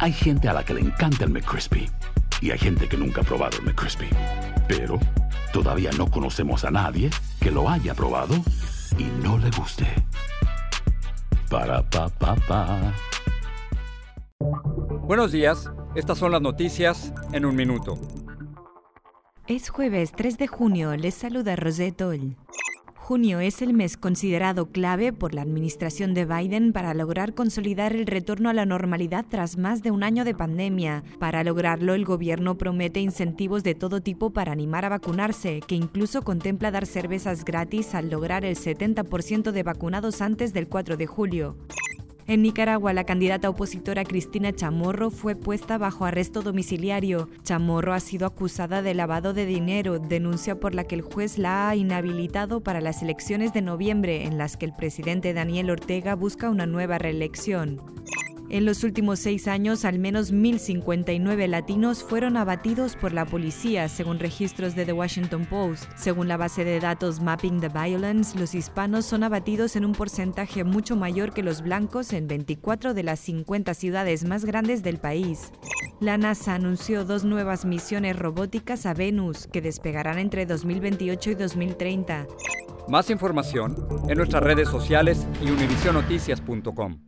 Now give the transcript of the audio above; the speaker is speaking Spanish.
Hay gente a la que le encanta el McCrispy y hay gente que nunca ha probado el McCrispy. Pero todavía no conocemos a nadie que lo haya probado y no le guste. Para pa pa pa. Buenos días, estas son las noticias en un minuto. Es jueves 3 de junio, les saluda Rosette Oll. Junio es el mes considerado clave por la administración de Biden para lograr consolidar el retorno a la normalidad tras más de un año de pandemia. Para lograrlo, el gobierno promete incentivos de todo tipo para animar a vacunarse, que incluso contempla dar cervezas gratis al lograr el 70% de vacunados antes del 4 de julio. En Nicaragua, la candidata opositora Cristina Chamorro fue puesta bajo arresto domiciliario. Chamorro ha sido acusada de lavado de dinero, denuncia por la que el juez la ha inhabilitado para las elecciones de noviembre, en las que el presidente Daniel Ortega busca una nueva reelección. En los últimos seis años, al menos 1.059 latinos fueron abatidos por la policía, según registros de The Washington Post. Según la base de datos Mapping the Violence, los hispanos son abatidos en un porcentaje mucho mayor que los blancos en 24 de las 50 ciudades más grandes del país. La NASA anunció dos nuevas misiones robóticas a Venus que despegarán entre 2028 y 2030. Más información en nuestras redes sociales y univisionoticias.com.